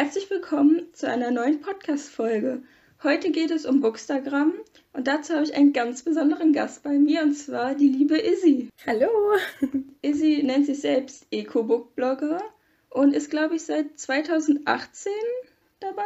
Herzlich willkommen zu einer neuen Podcast-Folge. Heute geht es um Bookstagram und dazu habe ich einen ganz besonderen Gast bei mir und zwar die liebe Izzy. Hallo! Izzy nennt sich selbst Eco-Book-Blogger und ist, glaube ich, seit 2018 dabei.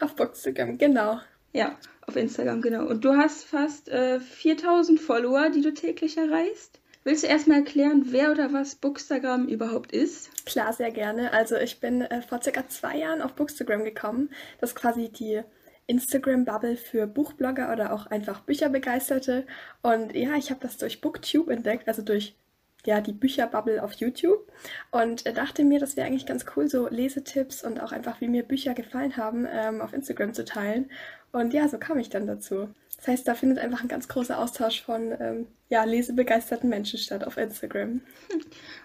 Auf Bookstagram, genau. Ja, auf Instagram, genau. Und du hast fast äh, 4000 Follower, die du täglich erreichst. Willst du erstmal erklären, wer oder was Bookstagram überhaupt ist? Klar, sehr gerne. Also ich bin äh, vor circa zwei Jahren auf Bookstagram gekommen. Das ist quasi die Instagram-Bubble für Buchblogger oder auch einfach Bücherbegeisterte. Und ja, ich habe das durch Booktube entdeckt, also durch ja, die Bücherbubble auf YouTube und äh, dachte mir, das wäre eigentlich ganz cool, so Lesetipps und auch einfach, wie mir Bücher gefallen haben, ähm, auf Instagram zu teilen. Und ja, so kam ich dann dazu. Das heißt, da findet einfach ein ganz großer Austausch von ähm, ja, lesebegeisterten Menschen statt auf Instagram.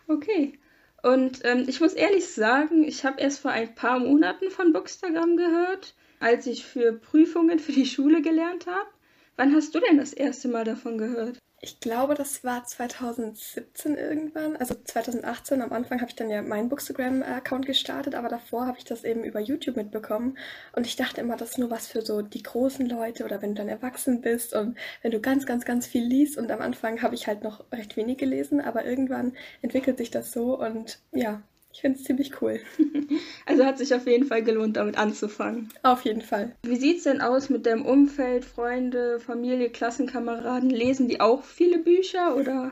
Okay. Und ähm, ich muss ehrlich sagen, ich habe erst vor ein paar Monaten von Bookstagram gehört, als ich für Prüfungen für die Schule gelernt habe. Wann hast du denn das erste Mal davon gehört? Ich glaube, das war 2017 irgendwann. Also 2018 am Anfang habe ich dann ja meinen Bookstagram-Account gestartet, aber davor habe ich das eben über YouTube mitbekommen. Und ich dachte immer, das ist nur was für so die großen Leute oder wenn du dann erwachsen bist und wenn du ganz, ganz, ganz viel liest. Und am Anfang habe ich halt noch recht wenig gelesen, aber irgendwann entwickelt sich das so und ja, ich finde es ziemlich cool. Also hat sich auf jeden Fall gelohnt, damit anzufangen. Auf jeden Fall. Wie sieht es denn aus mit deinem Umfeld, Freunde, Familie, Klassenkameraden? Lesen die auch viele Bücher oder?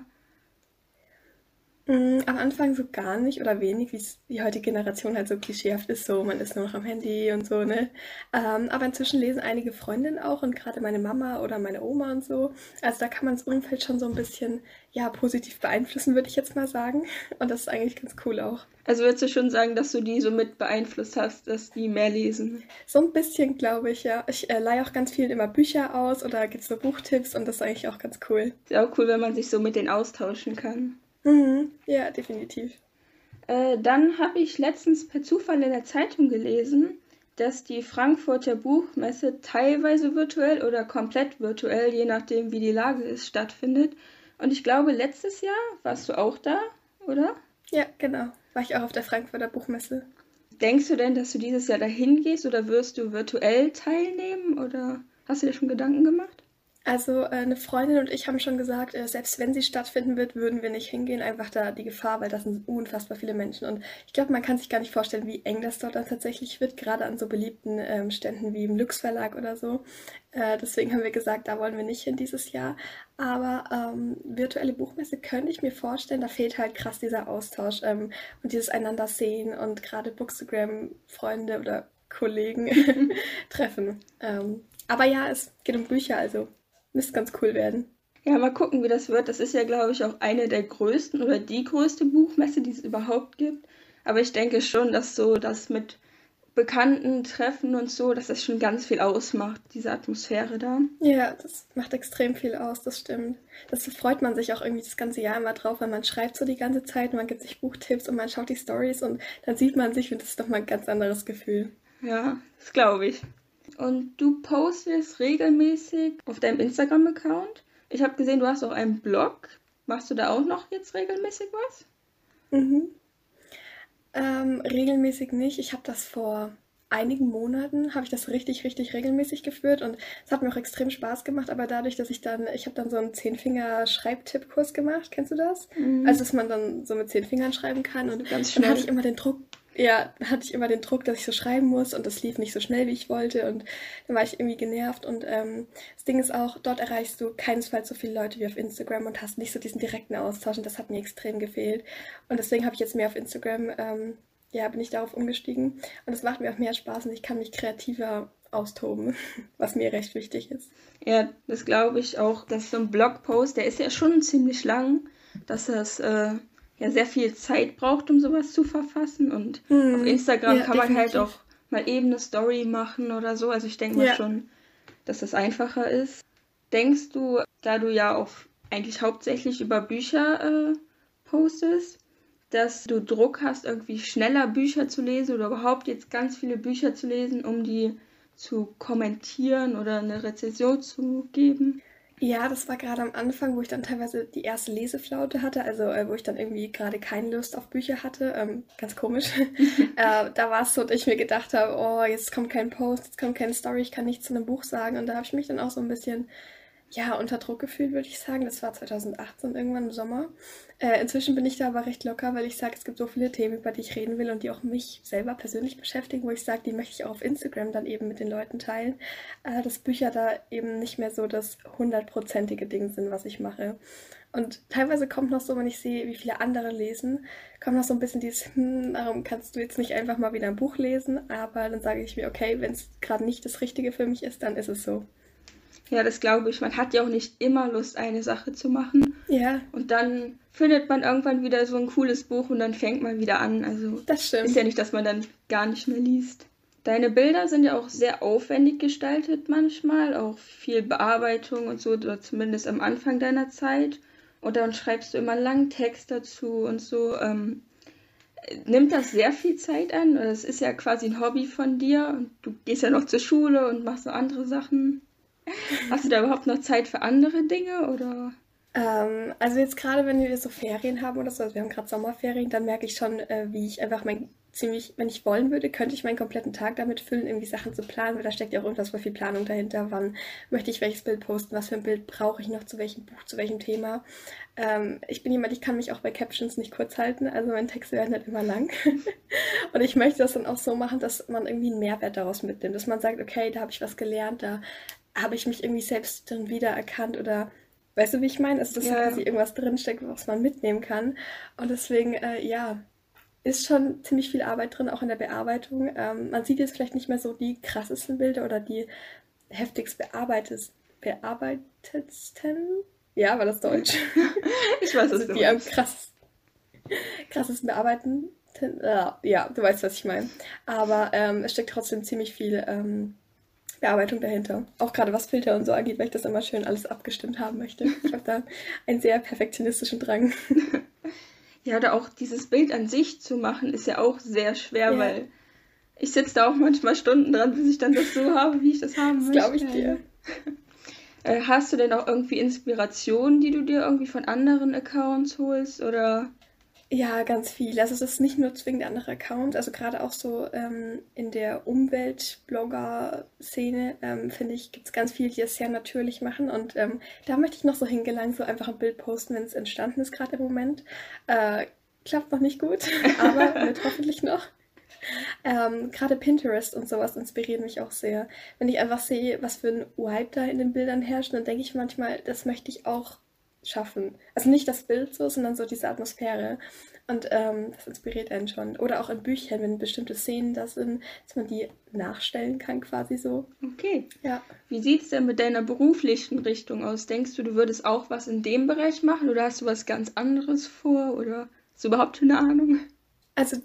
Mm, am Anfang so gar nicht oder wenig, wie es die heutige Generation halt so klischeehaft ist, so man ist nur noch am Handy und so, ne? Ähm, aber inzwischen lesen einige Freundinnen auch und gerade meine Mama oder meine Oma und so. Also da kann man das Umfeld schon so ein bisschen, ja, positiv beeinflussen, würde ich jetzt mal sagen. Und das ist eigentlich ganz cool auch. Also würdest du schon sagen, dass du die so mit beeinflusst hast, dass die mehr lesen? So ein bisschen, glaube ich, ja. Ich äh, leihe auch ganz viel immer Bücher aus oder gibt so Buchtipps und das ist eigentlich auch ganz cool. Ist auch cool, wenn man sich so mit denen austauschen kann. Mhm. Ja, definitiv. Äh, dann habe ich letztens per Zufall in der Zeitung gelesen, dass die Frankfurter Buchmesse teilweise virtuell oder komplett virtuell, je nachdem wie die Lage ist, stattfindet. Und ich glaube, letztes Jahr warst du auch da, oder? Ja, genau. War ich auch auf der Frankfurter Buchmesse. Denkst du denn, dass du dieses Jahr dahin gehst oder wirst du virtuell teilnehmen oder hast du dir schon Gedanken gemacht? Also äh, eine Freundin und ich haben schon gesagt, äh, selbst wenn sie stattfinden wird, würden wir nicht hingehen, einfach da die Gefahr, weil das sind unfassbar viele Menschen. Und ich glaube, man kann sich gar nicht vorstellen, wie eng das dort dann tatsächlich wird, gerade an so beliebten ähm, Ständen wie im Lux Verlag oder so. Äh, deswegen haben wir gesagt, da wollen wir nicht hin dieses Jahr. Aber ähm, virtuelle Buchmesse könnte ich mir vorstellen, da fehlt halt krass dieser Austausch ähm, und dieses einander sehen und gerade Bookstagram-Freunde oder Kollegen treffen. Ähm, aber ja, es geht um Bücher, also Müsste ganz cool werden. Ja, mal gucken, wie das wird. Das ist ja, glaube ich, auch eine der größten oder die größte Buchmesse, die es überhaupt gibt. Aber ich denke schon, dass so das mit bekannten Treffen und so, dass das schon ganz viel ausmacht, diese Atmosphäre da. Ja, das macht extrem viel aus, das stimmt. Das freut man sich auch irgendwie das ganze Jahr immer drauf, weil man schreibt so die ganze Zeit, man gibt sich Buchtipps und man schaut die Stories und dann sieht man sich und das ist doch mal ein ganz anderes Gefühl. Ja, das glaube ich. Und du postest regelmäßig auf deinem Instagram-Account. Ich habe gesehen, du hast auch einen Blog. Machst du da auch noch jetzt regelmäßig was? Mhm. Ähm, regelmäßig nicht. Ich habe das vor einigen Monaten habe ich das richtig, richtig regelmäßig geführt und es hat mir auch extrem Spaß gemacht, aber dadurch, dass ich dann, ich habe dann so einen Zehnfinger-Schreibtippkurs gemacht, kennst du das? Mhm. Also, dass man dann so mit zehn Fingern schreiben kann und Ganz dann hatte ich immer den Druck, ja, hatte ich immer den Druck, dass ich so schreiben muss und das lief nicht so schnell, wie ich wollte und dann war ich irgendwie genervt und ähm, das Ding ist auch, dort erreichst du keinesfalls so viele Leute wie auf Instagram und hast nicht so diesen direkten Austausch und das hat mir extrem gefehlt und deswegen habe ich jetzt mehr auf Instagram, ähm, ja, bin ich darauf umgestiegen und es macht mir auch mehr Spaß und ich kann mich kreativer austoben, was mir recht wichtig ist. Ja, das glaube ich auch, dass so ein Blogpost, der ist ja schon ziemlich lang, dass das äh, ja sehr viel Zeit braucht, um sowas zu verfassen. Und mhm. auf Instagram ja, kann man halt definitiv. halt auch mal eben eine Story machen oder so. Also ich denke mal ja. schon, dass das einfacher ist. Denkst du, da du ja auch eigentlich hauptsächlich über Bücher äh, postest, dass du Druck hast, irgendwie schneller Bücher zu lesen oder überhaupt jetzt ganz viele Bücher zu lesen, um die zu kommentieren oder eine Rezension zu geben? Ja, das war gerade am Anfang, wo ich dann teilweise die erste Leseflaute hatte, also äh, wo ich dann irgendwie gerade keine Lust auf Bücher hatte. Ähm, ganz komisch. äh, da war es so, dass ich mir gedacht habe, oh, jetzt kommt kein Post, jetzt kommt keine Story, ich kann nichts zu einem Buch sagen. Und da habe ich mich dann auch so ein bisschen ja, unter Druck gefühlt, würde ich sagen. Das war 2018 irgendwann im Sommer. Äh, inzwischen bin ich da aber recht locker, weil ich sage, es gibt so viele Themen, über die ich reden will und die auch mich selber persönlich beschäftigen, wo ich sage, die möchte ich auch auf Instagram dann eben mit den Leuten teilen. Äh, dass Bücher da eben nicht mehr so das hundertprozentige Ding sind, was ich mache. Und teilweise kommt noch so, wenn ich sehe, wie viele andere lesen, kommt noch so ein bisschen dieses, hm, warum kannst du jetzt nicht einfach mal wieder ein Buch lesen? Aber dann sage ich mir, okay, wenn es gerade nicht das Richtige für mich ist, dann ist es so. Ja, das glaube ich. Man hat ja auch nicht immer Lust, eine Sache zu machen. Ja. Und dann findet man irgendwann wieder so ein cooles Buch und dann fängt man wieder an. Also das stimmt. ist ja nicht, dass man dann gar nicht mehr liest. Deine Bilder sind ja auch sehr aufwendig gestaltet manchmal, auch viel Bearbeitung und so, oder zumindest am Anfang deiner Zeit. Und dann schreibst du immer langen Text dazu und so. Ähm, nimmt das sehr viel Zeit an? Das ist ja quasi ein Hobby von dir und du gehst ja noch zur Schule und machst so andere Sachen. Hast du da überhaupt noch Zeit für andere Dinge oder? Ähm, also jetzt gerade, wenn wir so Ferien haben oder so, also wir haben gerade Sommerferien, dann merke ich schon, äh, wie ich einfach mein ziemlich, wenn ich wollen würde, könnte ich meinen kompletten Tag damit füllen, irgendwie Sachen zu planen, weil da steckt ja auch unfassbar viel Planung dahinter. Wann möchte ich welches Bild posten? Was für ein Bild brauche ich noch zu welchem Buch, zu welchem Thema? Ähm, ich bin jemand, ich kann mich auch bei Captions nicht kurz halten, also meine Texte werden halt immer lang. und ich möchte das dann auch so machen, dass man irgendwie einen Mehrwert daraus mitnimmt, dass man sagt, okay, da habe ich was gelernt, da habe ich mich irgendwie selbst dann wiedererkannt oder weißt du, wie ich meine? Also, dass ja. da quasi irgendwas drinsteckt, was man mitnehmen kann. Und deswegen, äh, ja, ist schon ziemlich viel Arbeit drin, auch in der Bearbeitung. Ähm, man sieht jetzt vielleicht nicht mehr so die krassesten Bilder oder die heftigst bearbeitet, bearbeitetsten. Ja, war das Deutsch? ich weiß es also Die am krass, krassesten bearbeiten. Äh, ja, du weißt, was ich meine. Aber ähm, es steckt trotzdem ziemlich viel ähm, Bearbeitung dahinter. Auch gerade was Filter und so angeht, weil ich das immer schön alles abgestimmt haben möchte. Ich habe da einen sehr perfektionistischen Drang. Ja, oder auch dieses Bild an sich zu machen, ist ja auch sehr schwer, ja. weil ich sitze da auch manchmal Stunden dran, bis ich dann das so habe, wie ich das haben das möchte. glaube ich dir. Äh, hast du denn auch irgendwie Inspirationen, die du dir irgendwie von anderen Accounts holst oder ja, ganz viel. Also es ist nicht nur zwingend andere Accounts, also gerade auch so ähm, in der Umwelt-Blogger-Szene, ähm, finde ich, gibt es ganz viele, die es sehr natürlich machen. Und ähm, da möchte ich noch so hingelangen, so einfach ein Bild posten, wenn es entstanden ist, gerade im Moment. Äh, klappt noch nicht gut, aber wird hoffentlich noch. Ähm, Gerade Pinterest und sowas inspiriert mich auch sehr. Wenn ich einfach sehe, was für ein Vibe da in den Bildern herrscht, dann denke ich manchmal, das möchte ich auch schaffen. Also nicht das Bild so, sondern so diese Atmosphäre. Und ähm, das inspiriert einen schon. Oder auch in Büchern, wenn bestimmte Szenen da sind, dass man die nachstellen kann, quasi so. Okay. Ja. Wie sieht es denn mit deiner beruflichen Richtung aus? Denkst du, du würdest auch was in dem Bereich machen oder hast du was ganz anderes vor? Oder hast du überhaupt eine Ahnung? Also,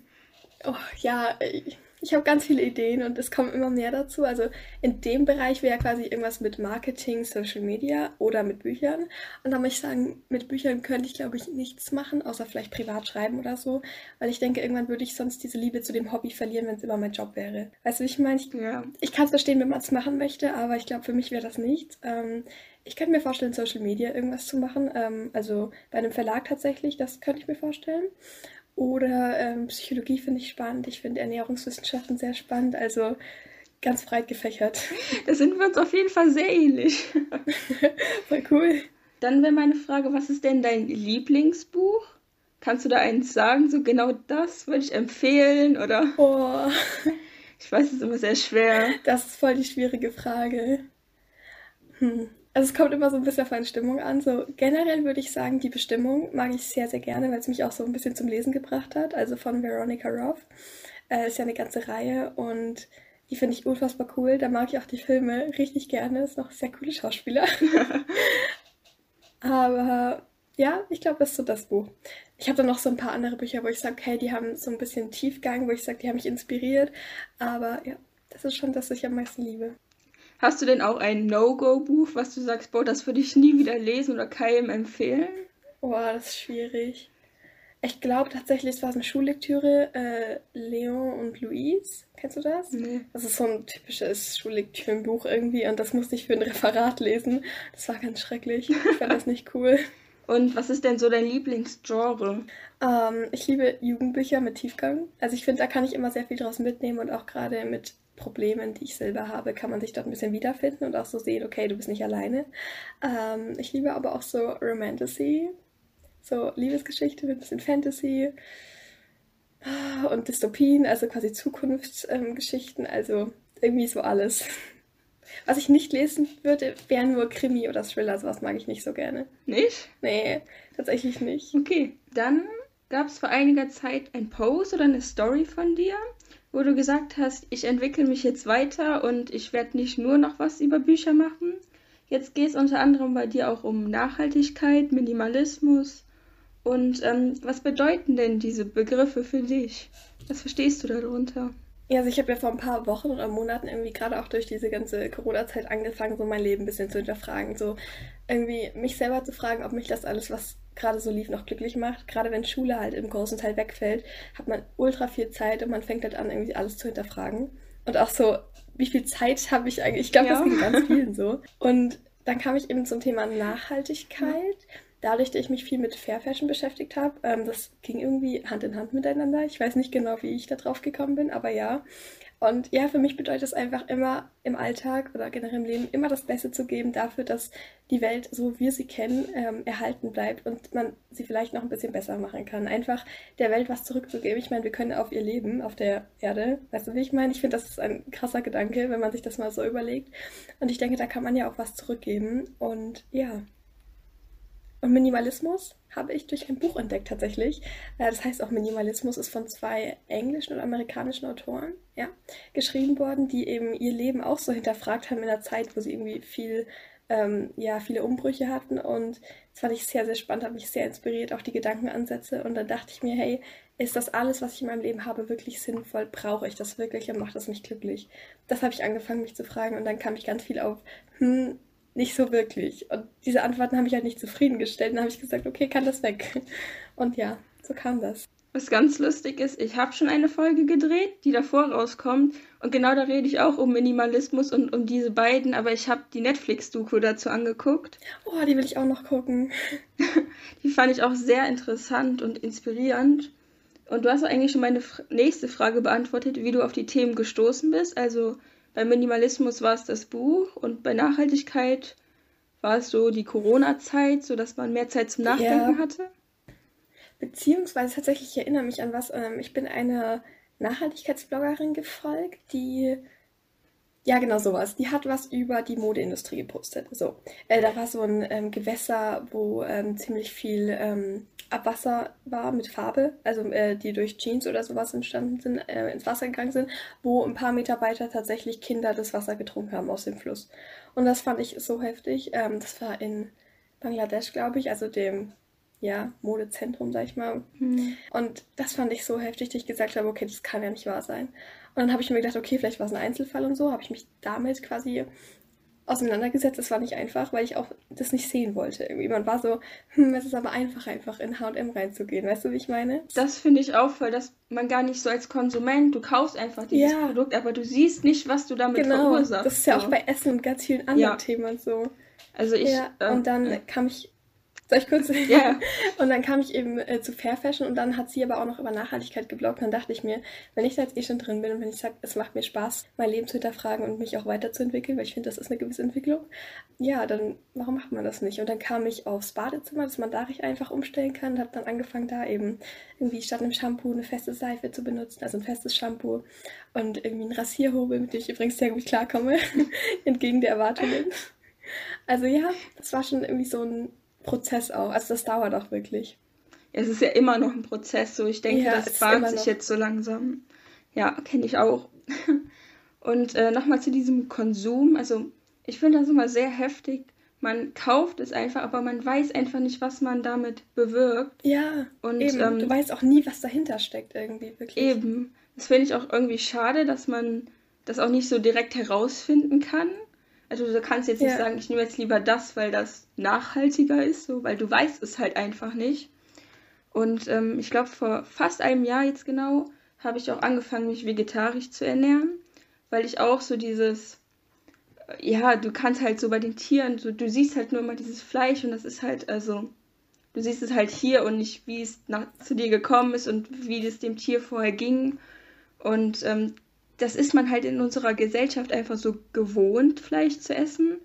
oh, ja, ich, ich habe ganz viele Ideen und es kommen immer mehr dazu. Also in dem Bereich wäre quasi irgendwas mit Marketing, Social Media oder mit Büchern. Und da muss ich sagen, mit Büchern könnte ich, glaube ich, nichts machen, außer vielleicht privat schreiben oder so. Weil ich denke, irgendwann würde ich sonst diese Liebe zu dem Hobby verlieren, wenn es immer mein Job wäre. Weißt du, wie ich meine? Ich, ja. ich kann es verstehen, wenn man es machen möchte, aber ich glaube, für mich wäre das nichts. Ähm, ich könnte mir vorstellen, Social Media irgendwas zu machen. Ähm, also bei einem Verlag tatsächlich, das könnte ich mir vorstellen. Oder ähm, Psychologie finde ich spannend. Ich finde Ernährungswissenschaften sehr spannend. Also ganz breit gefächert. Da sind wir uns auf jeden Fall sehr ähnlich. Voll cool. Dann wäre meine Frage, was ist denn dein Lieblingsbuch? Kannst du da eins sagen? So genau das würde ich empfehlen oder? Oh. Ich weiß, es ist immer sehr schwer. Das ist voll die schwierige Frage. Hm. Also es kommt immer so ein bisschen auf eine Stimmung an. So generell würde ich sagen, die Bestimmung mag ich sehr, sehr gerne, weil es mich auch so ein bisschen zum Lesen gebracht hat. Also von Veronica Roth. Äh, ist ja eine ganze Reihe und die finde ich unfassbar cool. Da mag ich auch die Filme richtig gerne. Ist noch sehr coole Schauspieler. Aber ja, ich glaube, das ist so das Buch. Ich habe dann noch so ein paar andere Bücher, wo ich sage, okay, die haben so ein bisschen Tiefgang, wo ich sage, die haben mich inspiriert. Aber ja, das ist schon das, was ich am meisten liebe. Hast du denn auch ein No-Go-Buch, was du sagst, boah, das würde ich nie wieder lesen oder keinem empfehlen? Boah, das ist schwierig. Ich glaube tatsächlich, es war eine Schullektüre, äh, Leon und Louise. Kennst du das? Nee. Das ist so ein typisches Schullektürenbuch irgendwie und das musste ich für ein Referat lesen. Das war ganz schrecklich. Ich fand das nicht cool. Und was ist denn so dein Lieblingsgenre? Ähm, ich liebe Jugendbücher mit Tiefgang. Also ich finde, da kann ich immer sehr viel draus mitnehmen und auch gerade mit Problemen, die ich selber habe, kann man sich dort ein bisschen wiederfinden und auch so sehen, okay, du bist nicht alleine. Ähm, ich liebe aber auch so Romantasy, so Liebesgeschichte mit ein bisschen Fantasy und Dystopien, also quasi Zukunftsgeschichten, ähm, also irgendwie so alles. Was ich nicht lesen würde, wären nur Krimi oder Thriller, sowas mag ich nicht so gerne. Nicht? Nee, tatsächlich nicht. Okay, dann gab es vor einiger Zeit ein Post oder eine Story von dir, wo du gesagt hast, ich entwickle mich jetzt weiter und ich werde nicht nur noch was über Bücher machen. Jetzt geht es unter anderem bei dir auch um Nachhaltigkeit, Minimalismus, und ähm, was bedeuten denn diese Begriffe für dich? Was verstehst du darunter? Ja, also ich habe ja vor ein paar Wochen oder Monaten irgendwie gerade auch durch diese ganze Corona-Zeit angefangen, so mein Leben ein bisschen zu hinterfragen. So irgendwie mich selber zu fragen, ob mich das alles, was gerade so lief, noch glücklich macht. Gerade wenn Schule halt im großen Teil wegfällt, hat man ultra viel Zeit und man fängt halt an, irgendwie alles zu hinterfragen. Und auch so, wie viel Zeit habe ich eigentlich? Ich glaube, ja. das ging ganz vielen so. Und dann kam ich eben zum Thema Nachhaltigkeit. Ja dadurch, dass ich mich viel mit Fair Fashion beschäftigt habe, ähm, das ging irgendwie Hand in Hand miteinander. Ich weiß nicht genau, wie ich da drauf gekommen bin, aber ja. Und ja, für mich bedeutet es einfach immer im Alltag oder generell im Leben immer das Beste zu geben dafür, dass die Welt, so wie wir sie kennen, ähm, erhalten bleibt und man sie vielleicht noch ein bisschen besser machen kann. Einfach der Welt was zurückzugeben. Ich meine, wir können auf ihr Leben, auf der Erde. Weißt du, wie ich meine? Ich finde, das ist ein krasser Gedanke, wenn man sich das mal so überlegt. Und ich denke, da kann man ja auch was zurückgeben. Und ja, und Minimalismus habe ich durch ein Buch entdeckt tatsächlich. Äh, das heißt auch Minimalismus ist von zwei englischen und amerikanischen Autoren ja, geschrieben worden, die eben ihr Leben auch so hinterfragt haben in einer Zeit, wo sie irgendwie viel, ähm, ja, viele Umbrüche hatten. Und das fand ich sehr, sehr spannend, hat mich sehr inspiriert, auch die Gedankenansätze. Und dann dachte ich mir, hey, ist das alles, was ich in meinem Leben habe, wirklich sinnvoll? Brauche ich das wirklich und macht das mich glücklich? Das habe ich angefangen, mich zu fragen. Und dann kam ich ganz viel auf, hm, nicht so wirklich. Und diese Antworten haben mich halt nicht zufriedengestellt. Und dann habe ich gesagt, okay, kann das weg. Und ja, so kam das. Was ganz lustig ist, ich habe schon eine Folge gedreht, die davor rauskommt. Und genau da rede ich auch um Minimalismus und um diese beiden. Aber ich habe die Netflix-Doku dazu angeguckt. Oh, die will ich auch noch gucken. die fand ich auch sehr interessant und inspirierend. Und du hast eigentlich schon meine nächste Frage beantwortet, wie du auf die Themen gestoßen bist. Also bei Minimalismus war es das Buch und bei Nachhaltigkeit war es so die Corona-Zeit, sodass man mehr Zeit zum Nachdenken ja. hatte. Beziehungsweise tatsächlich, ich erinnere mich an was, ähm, ich bin einer Nachhaltigkeitsbloggerin gefolgt, die ja, genau sowas. Die hat was über die Modeindustrie gepostet. So, äh, da war so ein ähm, Gewässer, wo ähm, ziemlich viel ähm, Abwasser war mit Farbe, also äh, die durch Jeans oder sowas entstanden sind, äh, ins Wasser gegangen sind, wo ein paar Meter weiter tatsächlich Kinder das Wasser getrunken haben aus dem Fluss. Und das fand ich so heftig. Ähm, das war in Bangladesch, glaube ich, also dem ja, Modezentrum, sag ich mal. Mhm. Und das fand ich so heftig, dass ich gesagt habe, okay, das kann ja nicht wahr sein. Und dann habe ich mir gedacht, okay, vielleicht war es ein Einzelfall und so, habe ich mich damit quasi auseinandergesetzt. Das war nicht einfach, weil ich auch das nicht sehen wollte. Irgendwie. Man war so, hm, es ist aber einfach, einfach in HM reinzugehen. Weißt du, wie ich meine? Das finde ich auch voll, dass man gar nicht so als Konsument, du kaufst einfach dieses ja. Produkt, aber du siehst nicht, was du damit genau. verursachst. Das ist ja so. auch bei Essen und ganz vielen anderen ja. Themen so. Also ich. Ja, äh, und dann äh, kam ich soll ich kurz? Ja. Und dann kam ich eben äh, zu Fair Fashion und dann hat sie aber auch noch über Nachhaltigkeit gebloggt. Und dann dachte ich mir, wenn ich da jetzt eh schon drin bin und wenn ich sage, es macht mir Spaß, mein Leben zu hinterfragen und mich auch weiterzuentwickeln, weil ich finde, das ist eine gewisse Entwicklung, ja, dann warum macht man das nicht? Und dann kam ich aufs Badezimmer, dass man da einfach umstellen kann und habe dann angefangen, da eben irgendwie statt einem Shampoo eine feste Seife zu benutzen, also ein festes Shampoo und irgendwie ein Rasierhobel, mit dem ich übrigens sehr gut klarkomme, entgegen der Erwartungen. Also ja, das war schon irgendwie so ein Prozess auch. Also das dauert auch wirklich. Es ist ja immer noch ein Prozess, so ich denke, ja, das bahnt sich jetzt so langsam. Ja, kenne ich auch. Und äh, nochmal zu diesem Konsum. Also ich finde das immer sehr heftig. Man kauft es einfach, aber man weiß einfach nicht, was man damit bewirkt. Ja, und eben. Ähm, du weißt auch nie, was dahinter steckt irgendwie, wirklich. Eben. Das finde ich auch irgendwie schade, dass man das auch nicht so direkt herausfinden kann. Also du kannst jetzt nicht ja. sagen, ich nehme jetzt lieber das, weil das nachhaltiger ist, so, weil du weißt es halt einfach nicht. Und ähm, ich glaube, vor fast einem Jahr jetzt genau habe ich auch angefangen, mich vegetarisch zu ernähren, weil ich auch so dieses, äh, ja, du kannst halt so bei den Tieren, so, du siehst halt nur immer dieses Fleisch und das ist halt, also, du siehst es halt hier und nicht, wie es nach, zu dir gekommen ist und wie es dem Tier vorher ging. Und ähm, das ist man halt in unserer Gesellschaft einfach so gewohnt, Fleisch zu essen.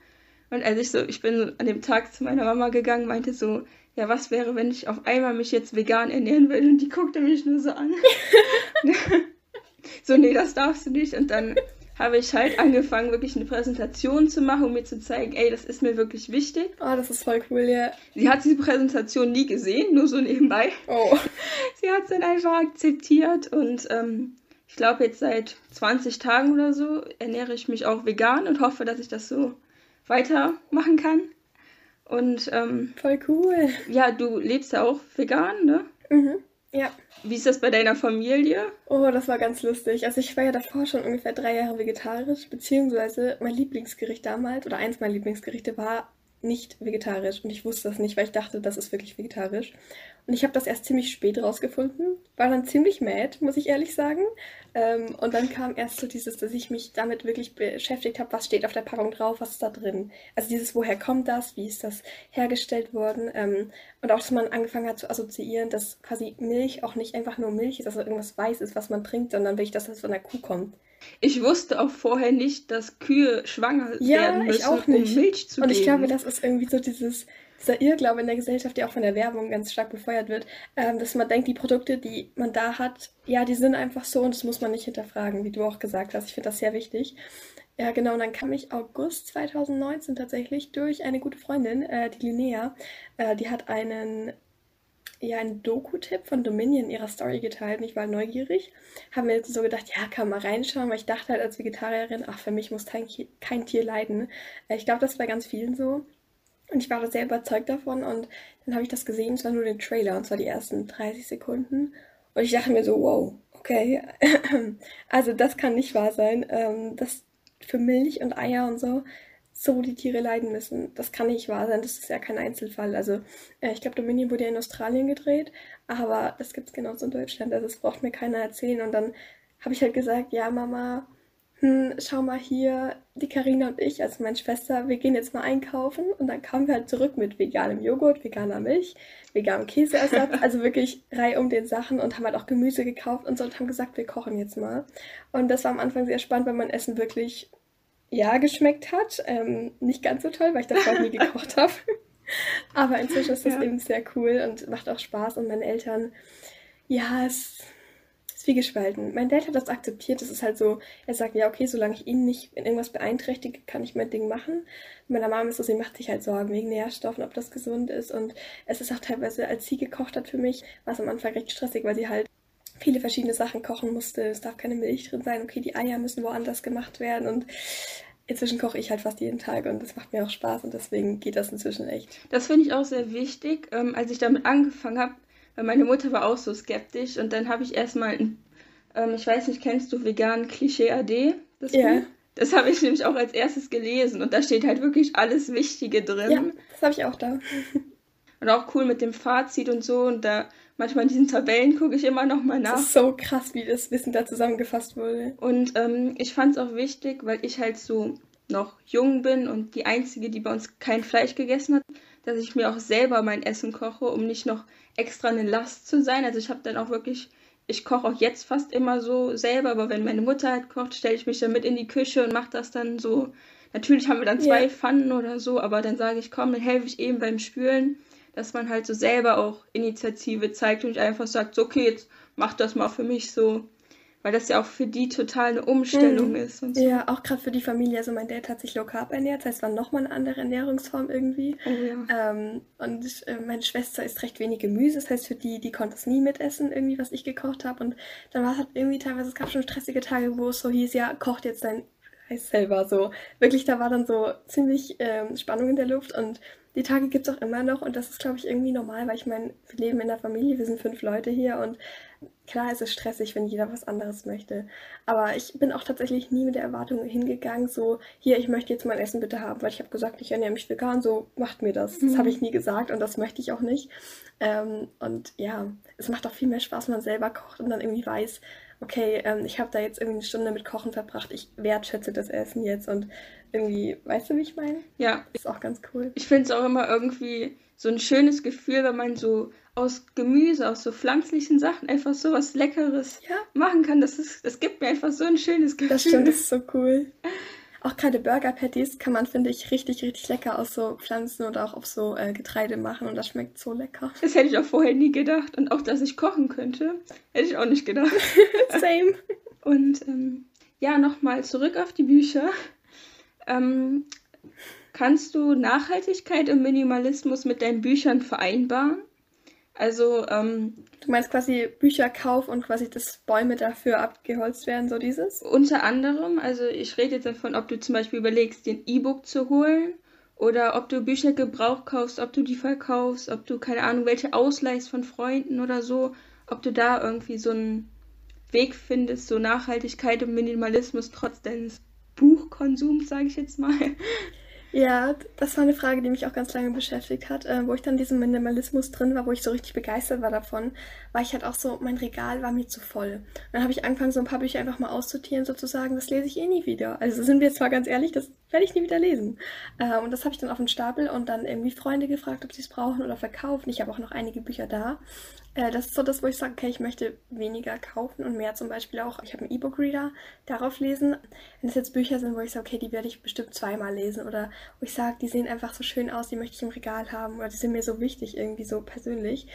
Und als ich so, ich bin an dem Tag zu meiner Mama gegangen, meinte so, ja, was wäre, wenn ich auf einmal mich jetzt vegan ernähren würde? Und die guckte mich nur so an. so, nee, das darfst du nicht. Und dann habe ich halt angefangen, wirklich eine Präsentation zu machen, um mir zu zeigen, ey, das ist mir wirklich wichtig. Oh, das ist voll cool, ja. Sie hat diese Präsentation nie gesehen, nur so nebenbei. Oh. Sie hat es dann einfach akzeptiert und ähm, ich glaube jetzt seit 20 Tagen oder so ernähre ich mich auch vegan und hoffe, dass ich das so weitermachen kann. Und ähm, voll cool. Ja, du lebst ja auch vegan, ne? Mhm. Ja. Wie ist das bei deiner Familie? Oh, das war ganz lustig. Also ich war ja davor schon ungefähr drei Jahre vegetarisch, beziehungsweise mein Lieblingsgericht damals, oder eins meiner Lieblingsgerichte war nicht vegetarisch. Und ich wusste das nicht, weil ich dachte, das ist wirklich vegetarisch. Und ich habe das erst ziemlich spät rausgefunden. War dann ziemlich mad, muss ich ehrlich sagen. Ähm, und dann kam erst so dieses, dass ich mich damit wirklich beschäftigt habe, was steht auf der Packung drauf, was ist da drin. Also dieses, woher kommt das, wie ist das hergestellt worden. Ähm, und auch, dass man angefangen hat zu assoziieren, dass quasi Milch auch nicht einfach nur Milch ist, also irgendwas Weißes, was man trinkt, sondern wirklich, dass das von der Kuh kommt. Ich wusste auch vorher nicht, dass Kühe schwanger ja, werden müssen, ich auch nicht. um Milch zu Und ich glaube, das ist irgendwie so dieses, dieser Irrglaube in der Gesellschaft, der auch von der Werbung ganz stark befeuert wird, ähm, dass man denkt, die Produkte, die man da hat, ja, die sind einfach so und das muss man nicht hinterfragen, wie du auch gesagt hast. Ich finde das sehr wichtig. Ja, genau, und dann kam ich August 2019 tatsächlich durch eine gute Freundin, äh, die Linnea, äh, die hat einen ja einen Doku-Tipp von Dominion in ihrer Story geteilt und ich war neugierig. Habe mir so gedacht, ja, kann mal reinschauen, weil ich dachte halt als Vegetarierin, ach, für mich muss kein, kein Tier leiden. Äh, ich glaube, das war ganz vielen so. Und ich war da sehr überzeugt davon und dann habe ich das gesehen, es war nur den Trailer und zwar die ersten 30 Sekunden. Und ich dachte mir so, wow, okay. also das kann nicht wahr sein. Ähm, das für Milch und Eier und so so die Tiere leiden müssen. Das kann nicht wahr sein, das ist ja kein Einzelfall. Also äh, ich glaube, Dominion wurde ja in Australien gedreht, aber das gibt es genauso in Deutschland. Also das braucht mir keiner erzählen. Und dann habe ich halt gesagt, ja Mama, hm, schau mal hier, die Karina und ich, also meine Schwester, wir gehen jetzt mal einkaufen und dann kamen wir halt zurück mit veganem Joghurt, veganer Milch, veganem Käseersatz, also wirklich Reihe um den Sachen und haben halt auch Gemüse gekauft und so und haben gesagt, wir kochen jetzt mal. Und das war am Anfang sehr spannend, weil mein Essen wirklich ja geschmeckt hat. Ähm, nicht ganz so toll, weil ich das halt nie gekocht habe. Aber inzwischen ist das ja. eben sehr cool und macht auch Spaß. Und meine Eltern, ja, es ist wie gespalten. Mein Dad hat das akzeptiert. Das ist halt so, er sagt, ja, okay, solange ich ihn nicht in irgendwas beeinträchtige, kann ich mein Ding machen. Meiner Mama ist so, sie macht sich halt Sorgen wegen Nährstoffen, ob das gesund ist. Und es ist auch teilweise, als sie gekocht hat für mich, war es am Anfang recht stressig, weil sie halt viele verschiedene Sachen kochen musste. Es darf keine Milch drin sein. Okay, die Eier müssen woanders gemacht werden. Und inzwischen koche ich halt fast jeden Tag und das macht mir auch Spaß und deswegen geht das inzwischen echt. Das finde ich auch sehr wichtig. Ähm, als ich damit angefangen habe, weil meine Mutter war auch so skeptisch und dann habe ich erstmal, ähm, ich weiß nicht, kennst du vegan Klischee AD? Das ja. Buch? Das habe ich nämlich auch als erstes gelesen und da steht halt wirklich alles Wichtige drin. Ja, das habe ich auch da. und auch cool mit dem Fazit und so und da manchmal in diesen Tabellen gucke ich immer noch mal nach. Das ist so krass, wie das Wissen da zusammengefasst wurde. Und ähm, ich fand es auch wichtig, weil ich halt so noch jung bin und die Einzige, die bei uns kein Fleisch gegessen hat, dass ich mir auch selber mein Essen koche, um nicht noch extra eine Last zu sein. Also ich habe dann auch wirklich, ich koche auch jetzt fast immer so selber, aber wenn meine Mutter halt kocht, stelle ich mich dann mit in die Küche und mache das dann so. Natürlich haben wir dann zwei yeah. Pfannen oder so, aber dann sage ich, komm, dann helfe ich eben beim Spülen dass man halt so selber auch Initiative zeigt und nicht einfach sagt, so, okay, jetzt mach das mal für mich so. Weil das ja auch für die total eine Umstellung mhm. ist. So. Ja, auch gerade für die Familie. Also mein Dad hat sich low carb ernährt, das heißt, war nochmal eine andere Ernährungsform irgendwie. Oh, ja. ähm, und äh, meine Schwester isst recht wenig Gemüse, das heißt, für die, die konnte es nie mitessen, irgendwie, was ich gekocht habe. Und dann war es halt irgendwie teilweise, es gab schon stressige Tage, wo es so hieß, ja, kocht jetzt dein Eis selber. So, wirklich, da war dann so ziemlich ähm, Spannung in der Luft und die Tage gibt es auch immer noch und das ist, glaube ich, irgendwie normal, weil ich meine, wir leben in der Familie, wir sind fünf Leute hier und klar ist es stressig, wenn jeder was anderes möchte. Aber ich bin auch tatsächlich nie mit der Erwartung hingegangen, so, hier, ich möchte jetzt mein Essen bitte haben, weil ich habe gesagt, ich ernähre mich vegan, so macht mir das. Das mhm. habe ich nie gesagt und das möchte ich auch nicht. Ähm, und ja, es macht auch viel mehr Spaß, wenn man selber kocht und dann irgendwie weiß, okay, ähm, ich habe da jetzt irgendwie eine Stunde mit Kochen verbracht, ich wertschätze das Essen jetzt und irgendwie, weißt du, wie ich meine? Ja. Ist auch ganz cool. Ich finde es auch immer irgendwie so ein schönes Gefühl, wenn man so aus Gemüse, aus so pflanzlichen Sachen einfach so was Leckeres ja. machen kann. Das, ist, das gibt mir einfach so ein schönes Gefühl. Das stimmt, das ist so cool. Auch gerade Burger Patties kann man, finde ich, richtig, richtig lecker aus so Pflanzen oder auch auf so äh, Getreide machen und das schmeckt so lecker. Das hätte ich auch vorher nie gedacht. Und auch, dass ich kochen könnte, hätte ich auch nicht gedacht. Same. Und ähm, ja, nochmal zurück auf die Bücher. Ähm, kannst du Nachhaltigkeit und Minimalismus mit deinen Büchern vereinbaren? Also, ähm, Du meinst quasi Bücherkauf und quasi, dass Bäume dafür abgeholzt werden, so dieses? Unter anderem, also ich rede jetzt davon, ob du zum Beispiel überlegst, den E-Book zu holen oder ob du Bücher Gebrauch kaufst, ob du die verkaufst, ob du, keine Ahnung, welche ausleihst von Freunden oder so, ob du da irgendwie so einen Weg findest, so Nachhaltigkeit und Minimalismus trotz deines Buchkonsums, sage ich jetzt mal. Ja, das war eine Frage, die mich auch ganz lange beschäftigt hat, äh, wo ich dann diesem Minimalismus drin war, wo ich so richtig begeistert war davon, war ich halt auch so, mein Regal war mir zu voll. Und dann habe ich angefangen, so ein paar Bücher einfach mal aussortieren, sozusagen, das lese ich eh nie wieder. Also sind wir jetzt mal ganz ehrlich, das werde ich nie wieder lesen. Äh, und das habe ich dann auf den Stapel und dann irgendwie Freunde gefragt, ob sie es brauchen oder verkaufen. Ich habe auch noch einige Bücher da. Äh, das ist so das, wo ich sage, okay, ich möchte weniger kaufen und mehr zum Beispiel auch, ich habe einen E-Book-Reader, darauf lesen. Wenn es jetzt Bücher sind, wo ich sage, okay, die werde ich bestimmt zweimal lesen oder wo ich sage, die sehen einfach so schön aus, die möchte ich im Regal haben oder die sind mir so wichtig irgendwie so persönlich,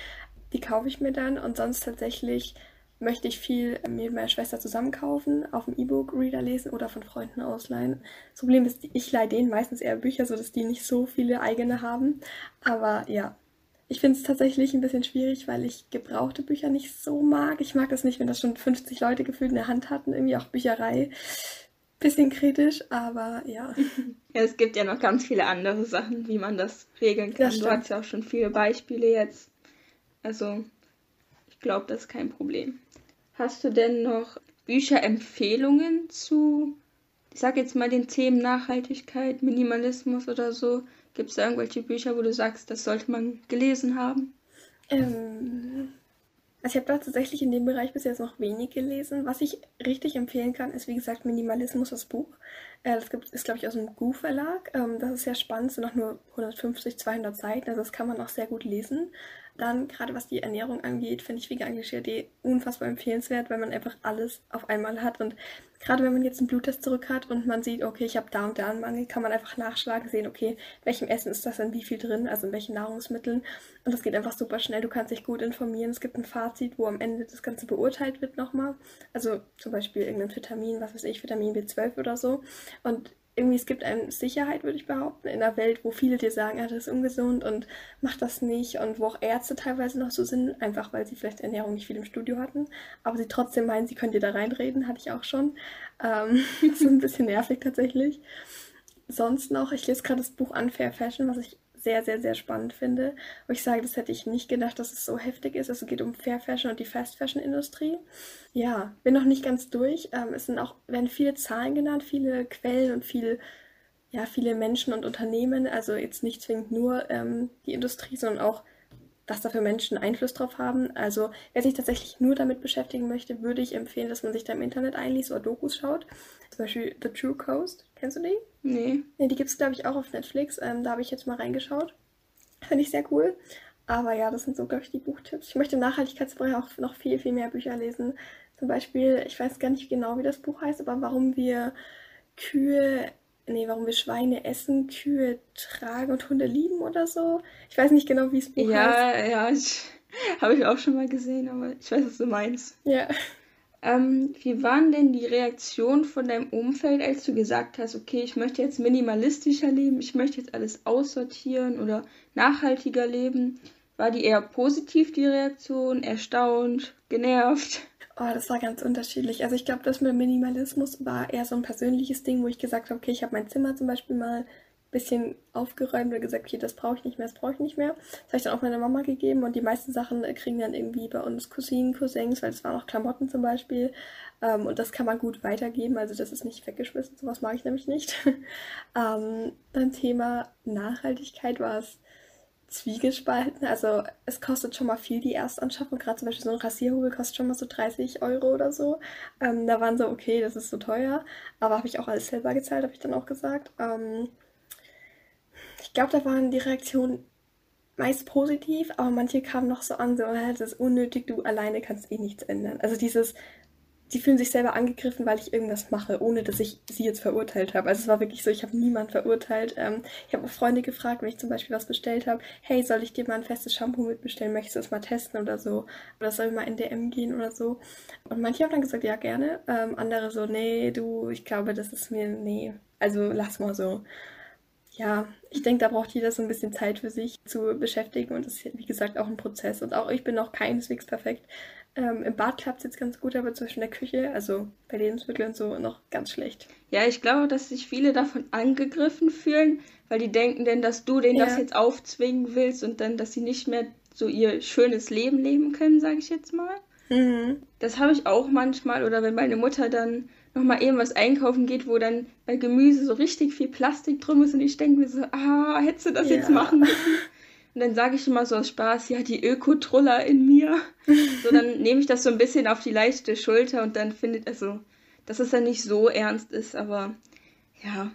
die kaufe ich mir dann und sonst tatsächlich möchte ich viel mit meiner Schwester zusammen kaufen, auf dem E-Book-Reader lesen oder von Freunden ausleihen. Das Problem ist, ich leihe denen meistens eher Bücher, sodass die nicht so viele eigene haben. Aber ja, ich finde es tatsächlich ein bisschen schwierig, weil ich gebrauchte Bücher nicht so mag. Ich mag das nicht, wenn das schon 50 Leute gefühlt in der Hand hatten, irgendwie auch Bücherei. Bisschen kritisch, aber ja. Ja, es gibt ja noch ganz viele andere Sachen, wie man das regeln kann. Das du hast ja auch schon viele Beispiele jetzt. Also, ich glaube, das ist kein Problem. Hast du denn noch Bücherempfehlungen zu, ich sag jetzt mal, den Themen Nachhaltigkeit, Minimalismus oder so? Gibt es da irgendwelche Bücher, wo du sagst, das sollte man gelesen haben? Ähm, also ich habe da tatsächlich in dem Bereich bis jetzt noch wenig gelesen. Was ich richtig empfehlen kann, ist wie gesagt Minimalismus, das Buch. Äh, das gibt, ist, glaube ich, aus dem Gu Verlag. Ähm, das ist sehr spannend, sind noch nur 150, 200 Seiten, also das kann man auch sehr gut lesen. Dann, gerade was die Ernährung angeht, finde ich Vegan Klischee unfassbar empfehlenswert, weil man einfach alles auf einmal hat. Und gerade wenn man jetzt einen Bluttest zurück hat und man sieht, okay, ich habe da und da einen Mangel, kann man einfach nachschlagen, sehen, okay, welchem Essen ist das denn, wie viel drin, also in welchen Nahrungsmitteln. Und das geht einfach super schnell. Du kannst dich gut informieren. Es gibt ein Fazit, wo am Ende das Ganze beurteilt wird nochmal. Also zum Beispiel irgendein Vitamin, was weiß ich, Vitamin B12 oder so. Und irgendwie, es gibt einem Sicherheit, würde ich behaupten, in einer Welt, wo viele dir sagen, ah, das ist ungesund und mach das nicht und wo auch Ärzte teilweise noch so sind, einfach weil sie vielleicht Ernährung nicht viel im Studio hatten, aber sie trotzdem meinen, sie können dir da reinreden, hatte ich auch schon. Ähm, das ist ein bisschen nervig tatsächlich. Sonst noch, ich lese gerade das Buch Unfair Fashion, was ich sehr, sehr, sehr spannend finde. Wo ich sage, das hätte ich nicht gedacht, dass es so heftig ist. Also es geht um Fair Fashion und die Fast Fashion Industrie. Ja, bin noch nicht ganz durch. Ähm, es sind auch, werden viele Zahlen genannt, viele Quellen und viele, ja, viele Menschen und Unternehmen. Also jetzt nicht zwingend nur ähm, die Industrie, sondern auch was da für Menschen Einfluss drauf haben. Also wer sich tatsächlich nur damit beschäftigen möchte, würde ich empfehlen, dass man sich da im Internet einliest oder Dokus schaut. Zum Beispiel The True Coast. Kennst du die? Nee. nee die gibt es, glaube ich, auch auf Netflix. Ähm, da habe ich jetzt mal reingeschaut. Finde ich sehr cool. Aber ja, das sind so, glaube ich, die Buchtipps. Ich möchte im Nachhaltigkeitsbereich auch noch viel, viel mehr Bücher lesen. Zum Beispiel, ich weiß gar nicht genau, wie das Buch heißt, aber warum wir Kühe nee, warum wir Schweine essen, Kühe tragen und Hunde lieben oder so. Ich weiß nicht genau, wie es Buch ja, heißt. Ja, ja, habe ich auch schon mal gesehen, aber ich weiß, was du meinst. Ja. Ähm, wie waren denn die Reaktionen von deinem Umfeld, als du gesagt hast, okay, ich möchte jetzt minimalistischer leben, ich möchte jetzt alles aussortieren oder nachhaltiger leben? War die eher positiv, die Reaktion, erstaunt, genervt? Oh, das war ganz unterschiedlich. Also ich glaube, das mit Minimalismus war eher so ein persönliches Ding, wo ich gesagt habe, okay, ich habe mein Zimmer zum Beispiel mal bisschen aufgeräumt und gesagt, okay, das brauche ich nicht mehr, das brauche ich nicht mehr. Das habe ich dann auch meiner Mama gegeben und die meisten Sachen kriegen dann irgendwie bei uns Cousinen, Cousins, weil es waren auch Klamotten zum Beispiel. Ähm, und das kann man gut weitergeben, also das ist nicht weggeschmissen, sowas mag ich nämlich nicht. ähm, beim Thema Nachhaltigkeit war es zwiegespalten. Also es kostet schon mal viel die Erstanschaffung. Gerade zum Beispiel so ein Rasierhobel kostet schon mal so 30 Euro oder so. Ähm, da waren so, okay, das ist so teuer. Aber habe ich auch alles selber gezahlt, habe ich dann auch gesagt. Ähm, ich glaube, da waren die Reaktionen meist positiv, aber manche kamen noch so an, so, das ist unnötig, du alleine kannst eh nichts ändern. Also dieses, die fühlen sich selber angegriffen, weil ich irgendwas mache, ohne dass ich sie jetzt verurteilt habe. Also es war wirklich so, ich habe niemand verurteilt. Ähm, ich habe auch Freunde gefragt, wenn ich zum Beispiel was bestellt habe, hey, soll ich dir mal ein festes Shampoo mitbestellen? Möchtest du es mal testen oder so? Oder soll ich mal in DM gehen oder so? Und manche haben dann gesagt, ja, gerne. Ähm, andere so, nee, du, ich glaube, das ist mir, nee. Also lass mal so. Ja, ich denke, da braucht jeder so ein bisschen Zeit für sich zu beschäftigen und das ist, wie gesagt, auch ein Prozess. Und auch ich bin noch keineswegs perfekt. Ähm, Im Bad klappt es jetzt ganz gut, aber zwischen der Küche, also bei Lebensmitteln und so, noch ganz schlecht. Ja, ich glaube, dass sich viele davon angegriffen fühlen, weil die denken denn, dass du denen ja. das jetzt aufzwingen willst und dann, dass sie nicht mehr so ihr schönes Leben leben können, sage ich jetzt mal. Mhm. Das habe ich auch manchmal oder wenn meine Mutter dann nochmal eben was einkaufen geht, wo dann bei Gemüse so richtig viel Plastik drum ist und ich denke mir so, ah, hättest du das ja. jetzt machen müssen? Und dann sage ich immer so aus Spaß, ja, die Öko-Truller in mir. so, dann nehme ich das so ein bisschen auf die leichte Schulter und dann findet, also, dass es dann nicht so ernst ist, aber ja.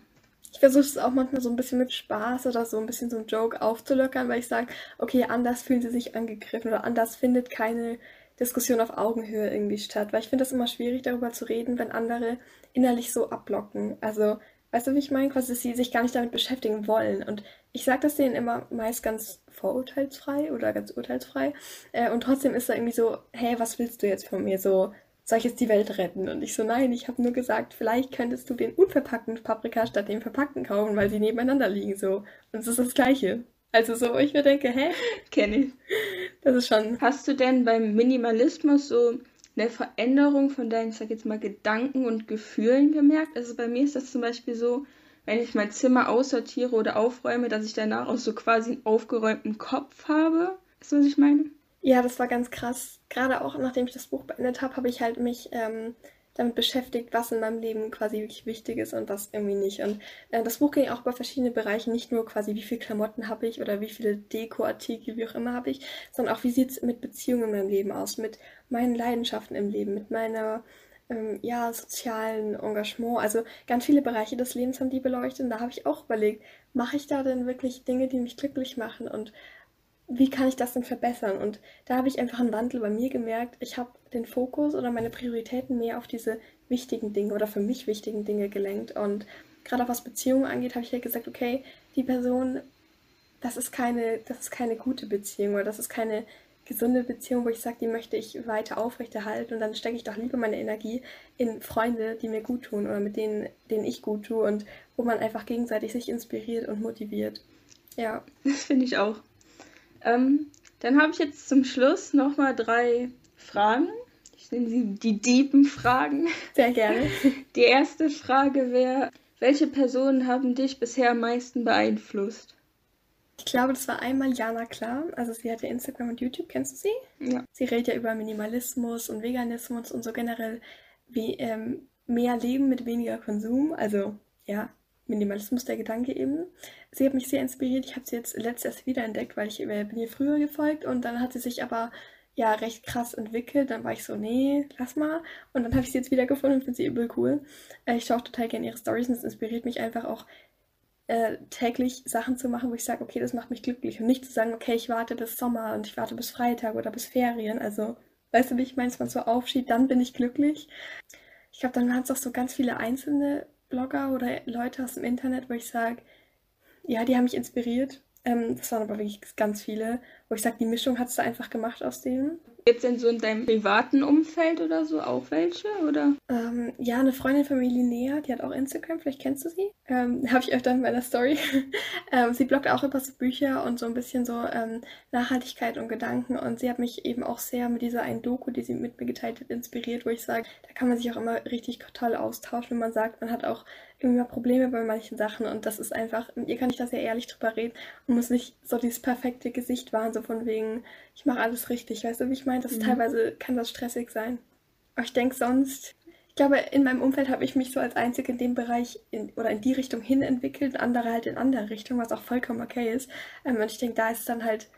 Ich versuche es auch manchmal so ein bisschen mit Spaß oder so ein bisschen so ein Joke aufzulockern, weil ich sage, okay, anders fühlen sie sich angegriffen oder anders findet keine Diskussion auf Augenhöhe irgendwie statt. Weil ich finde das immer schwierig, darüber zu reden, wenn andere innerlich so abblocken. Also Weißt du, wie ich meine? Quasi, dass sie sich gar nicht damit beschäftigen wollen. Und ich sage das denen immer meist ganz vorurteilsfrei oder ganz urteilsfrei. Äh, und trotzdem ist da irgendwie so, hey, was willst du jetzt von mir? So, soll ich jetzt die Welt retten? Und ich so, nein, ich habe nur gesagt, vielleicht könntest du den unverpackten Paprika statt dem verpackten kaufen, weil sie nebeneinander liegen so. Und es ist das Gleiche. Also so, wo ich mir denke, hä? Kenne ich. Das ist schon. Hast du denn beim Minimalismus so eine Veränderung von deinen, ich sag jetzt mal, Gedanken und Gefühlen gemerkt? Also bei mir ist das zum Beispiel so, wenn ich mein Zimmer aussortiere oder aufräume, dass ich danach auch so quasi einen aufgeräumten Kopf habe. Weißt du, was ich meine? Ja, das war ganz krass. Gerade auch nachdem ich das Buch beendet habe, habe ich halt mich ähm, damit beschäftigt, was in meinem Leben quasi wirklich wichtig ist und was irgendwie nicht. Und äh, das Buch ging auch über verschiedene Bereiche, nicht nur quasi, wie viele Klamotten habe ich oder wie viele Dekoartikel, wie auch immer habe ich, sondern auch, wie sieht es mit Beziehungen in meinem Leben aus, mit meinen Leidenschaften im Leben, mit meiner ähm, ja, sozialen Engagement. Also ganz viele Bereiche des Lebens haben die beleuchtet und da habe ich auch überlegt, mache ich da denn wirklich Dinge, die mich glücklich machen und wie kann ich das denn verbessern? Und da habe ich einfach einen Wandel bei mir gemerkt. Ich habe den Fokus oder meine Prioritäten mehr auf diese wichtigen Dinge oder für mich wichtigen Dinge gelenkt. Und gerade auch was Beziehungen angeht, habe ich halt gesagt, okay, die Person, das ist keine, das ist keine gute Beziehung oder das ist keine gesunde Beziehung, wo ich sage, die möchte ich weiter aufrechterhalten und dann stecke ich doch lieber meine Energie in Freunde, die mir gut tun oder mit denen, denen ich gut tue und wo man einfach gegenseitig sich inspiriert und motiviert. Ja. Das finde ich auch. Ähm, dann habe ich jetzt zum Schluss nochmal drei Fragen. Ich nenne sie die deepen Fragen. Sehr gerne. Die erste Frage wäre, welche Personen haben dich bisher am meisten beeinflusst? Ich glaube, das war einmal Jana Klar. Also sie hat ja Instagram und YouTube, kennst du sie? Ja. Sie redet ja über Minimalismus und Veganismus und so generell wie ähm, mehr Leben mit weniger Konsum. Also ja, Minimalismus der Gedanke eben. Sie hat mich sehr inspiriert. Ich habe sie jetzt letztes wiederentdeckt, weil ich äh, bin ihr früher gefolgt und dann hat sie sich aber ja recht krass entwickelt. Dann war ich so, nee, lass mal. Und dann habe ich sie jetzt wieder gefunden und finde sie übel cool. Äh, ich schaue total gerne ihre Stories und es inspiriert mich einfach auch äh, täglich Sachen zu machen, wo ich sage, okay, das macht mich glücklich. Und nicht zu sagen, okay, ich warte bis Sommer und ich warte bis Freitag oder bis Ferien. Also, weißt du, wie ich meine, wenn man so aufschiebt, dann bin ich glücklich. Ich glaube, dann waren es auch so ganz viele einzelne Blogger oder Leute aus dem Internet, wo ich sage, ja, die haben mich inspiriert. Ähm, das waren aber wirklich ganz viele. Wo ich sage, die Mischung hast du einfach gemacht aus denen. Gibt es denn so in deinem privaten Umfeld oder so auch welche? Oder? Ähm, ja, eine Freundin von mir, Linnea, die hat auch Instagram, vielleicht kennst du sie. Ähm, Habe ich öfter in meiner Story. ähm, sie bloggt auch über so Bücher und so ein bisschen so ähm, Nachhaltigkeit und Gedanken. Und sie hat mich eben auch sehr mit dieser einen Doku, die sie mit mir geteilt hat, inspiriert, wo ich sage, da kann man sich auch immer richtig toll austauschen, wenn man sagt, man hat auch irgendwie mal Probleme bei manchen Sachen und das ist einfach, mit ihr kann ich da sehr ehrlich drüber reden und muss nicht so dieses perfekte Gesicht wahren, so von wegen, ich mache alles richtig, weißt du, wie ich meine? Das mhm. teilweise kann das stressig sein. Aber ich denke sonst, ich glaube, in meinem Umfeld habe ich mich so als Einzige in dem Bereich in, oder in die Richtung hin entwickelt, andere halt in andere Richtung, was auch vollkommen okay ist. Ähm, und ich denke, da ist dann halt,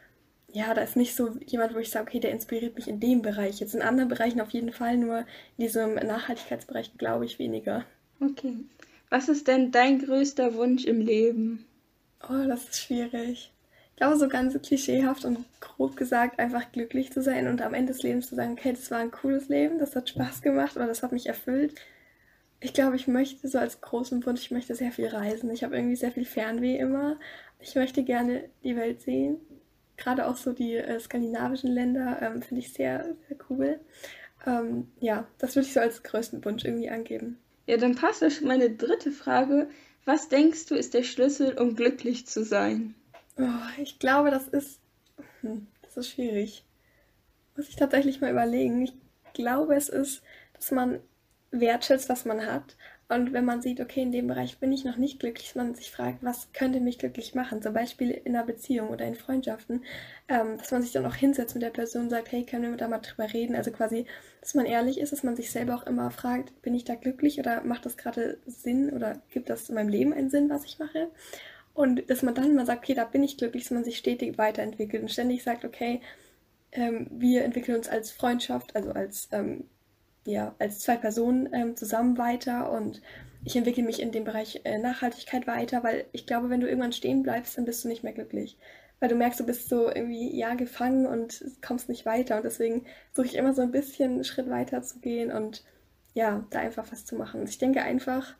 ja, da ist nicht so jemand, wo ich sage, okay, der inspiriert mich in dem Bereich. Jetzt in anderen Bereichen auf jeden Fall, nur in diesem Nachhaltigkeitsbereich glaube ich weniger. Okay. Was ist denn dein größter Wunsch im Leben? Oh, das ist schwierig. Ich glaube, so ganz klischeehaft und grob gesagt, einfach glücklich zu sein und am Ende des Lebens zu sagen, okay, das war ein cooles Leben, das hat Spaß gemacht oder das hat mich erfüllt. Ich glaube, ich möchte so als großen Wunsch, ich möchte sehr viel reisen. Ich habe irgendwie sehr viel Fernweh immer. Ich möchte gerne die Welt sehen. Gerade auch so die äh, skandinavischen Länder ähm, finde ich sehr, sehr cool. Ähm, ja, das würde ich so als größten Wunsch irgendwie angeben. Ja, dann passt das schon meine dritte Frage. Was denkst du ist der Schlüssel, um glücklich zu sein? Ich glaube, das ist. Hm, das ist schwierig. Muss ich tatsächlich mal überlegen. Ich glaube, es ist, dass man wertschätzt, was man hat und wenn man sieht, okay, in dem Bereich bin ich noch nicht glücklich, dass man sich fragt, was könnte mich glücklich machen? Zum Beispiel in einer Beziehung oder in Freundschaften, ähm, dass man sich dann auch hinsetzt mit der Person und sagt, hey, können wir da mal drüber reden? Also quasi, dass man ehrlich ist, dass man sich selber auch immer fragt, bin ich da glücklich oder macht das gerade Sinn oder gibt das in meinem Leben einen Sinn, was ich mache? Und dass man dann mal sagt, okay, da bin ich glücklich, dass man sich stetig weiterentwickelt und ständig sagt, okay, ähm, wir entwickeln uns als Freundschaft, also als ähm, ja, als zwei Personen ähm, zusammen weiter und ich entwickle mich in dem Bereich äh, Nachhaltigkeit weiter, weil ich glaube, wenn du irgendwann stehen bleibst, dann bist du nicht mehr glücklich. Weil du merkst, du bist so irgendwie, ja, gefangen und kommst nicht weiter. Und deswegen suche ich immer so ein bisschen einen Schritt weiter zu gehen und ja, da einfach was zu machen. Und ich denke einfach,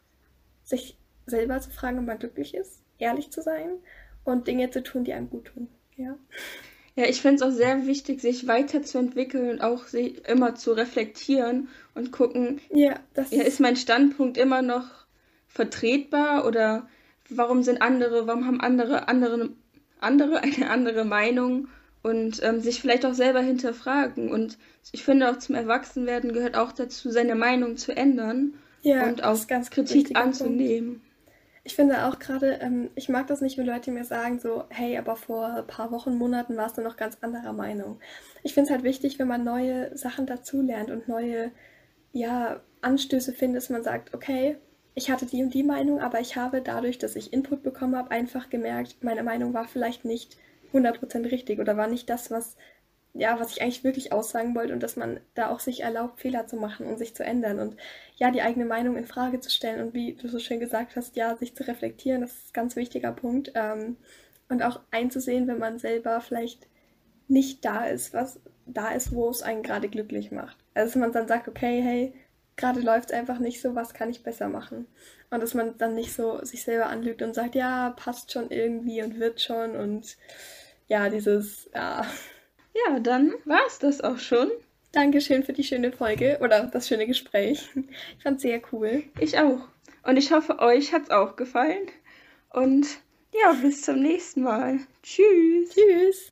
sich selber zu fragen, ob man glücklich ist, ehrlich zu sein und Dinge zu tun, die einem gut tun. Ja. Ja, ich finde es auch sehr wichtig, sich weiterzuentwickeln und auch immer zu reflektieren und gucken, ja, das ja, ist mein Standpunkt immer noch vertretbar oder warum sind andere, warum haben andere andere, andere eine andere Meinung und ähm, sich vielleicht auch selber hinterfragen. Und ich finde auch zum Erwachsenwerden gehört auch dazu, seine Meinung zu ändern ja, und auch Kritik anzunehmen. Punkt. Ich finde auch gerade, ähm, ich mag das nicht, wenn Leute mir sagen, so, hey, aber vor ein paar Wochen, Monaten warst du noch ganz anderer Meinung. Ich finde es halt wichtig, wenn man neue Sachen dazulernt und neue, ja, Anstöße findet, dass man sagt, okay, ich hatte die und die Meinung, aber ich habe dadurch, dass ich Input bekommen habe, einfach gemerkt, meine Meinung war vielleicht nicht 100% richtig oder war nicht das, was ja, was ich eigentlich wirklich aussagen wollte und dass man da auch sich erlaubt, Fehler zu machen und sich zu ändern und ja, die eigene Meinung in Frage zu stellen und wie du so schön gesagt hast, ja, sich zu reflektieren, das ist ein ganz wichtiger Punkt ähm, und auch einzusehen, wenn man selber vielleicht nicht da ist, was da ist, wo es einen gerade glücklich macht. Also dass man dann sagt, okay, hey, gerade läuft es einfach nicht so, was kann ich besser machen? Und dass man dann nicht so sich selber anlügt und sagt, ja, passt schon irgendwie und wird schon und ja, dieses, ja, ja, dann war es das auch schon. Dankeschön für die schöne Folge oder das schöne Gespräch. Ich fand es sehr cool. Ich auch. Und ich hoffe, euch hat es auch gefallen. Und ja, bis zum nächsten Mal. Tschüss. Tschüss.